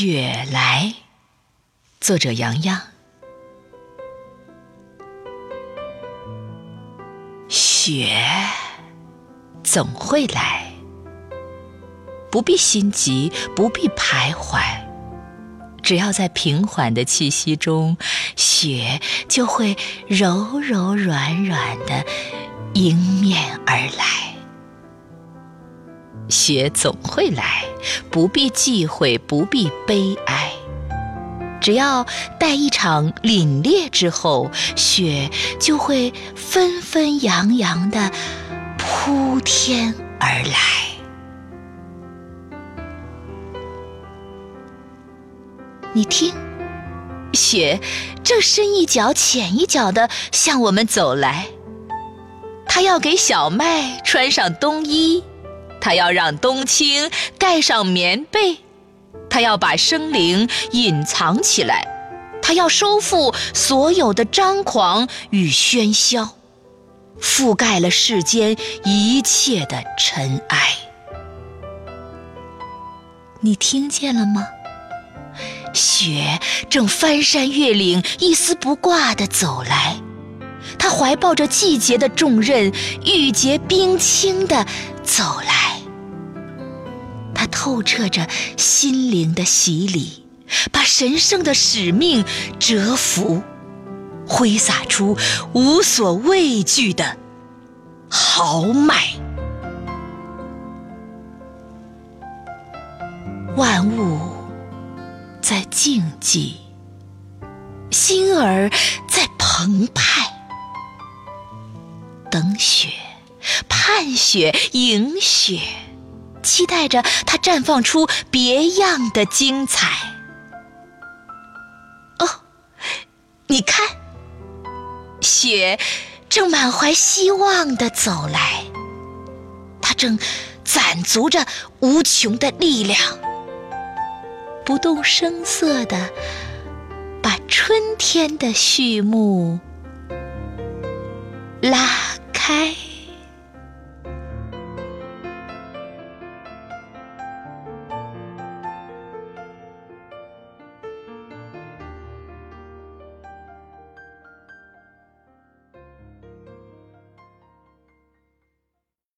雪来，作者杨洋。雪总会来，不必心急，不必徘徊，只要在平缓的气息中，雪就会柔柔软软的迎面而来。雪总会来，不必忌讳，不必悲哀。只要待一场凛冽之后，雪就会纷纷扬扬的铺天而来。你听，雪正深一脚浅一脚的向我们走来，它要给小麦穿上冬衣。他要让冬青盖上棉被，他要把生灵隐藏起来，他要收复所有的张狂与喧嚣，覆盖了世间一切的尘埃。你听见了吗？雪正翻山越岭、一丝不挂地走来，他怀抱着季节的重任，玉洁冰清地走来。透彻着心灵的洗礼，把神圣的使命折服，挥洒出无所畏惧的豪迈。万物在静寂，心儿在澎湃，等雪，盼雪，迎雪。期待着它绽放出别样的精彩。哦，你看，雪正满怀希望的走来，它正攒足着无穷的力量，不动声色的把春天的序幕拉开。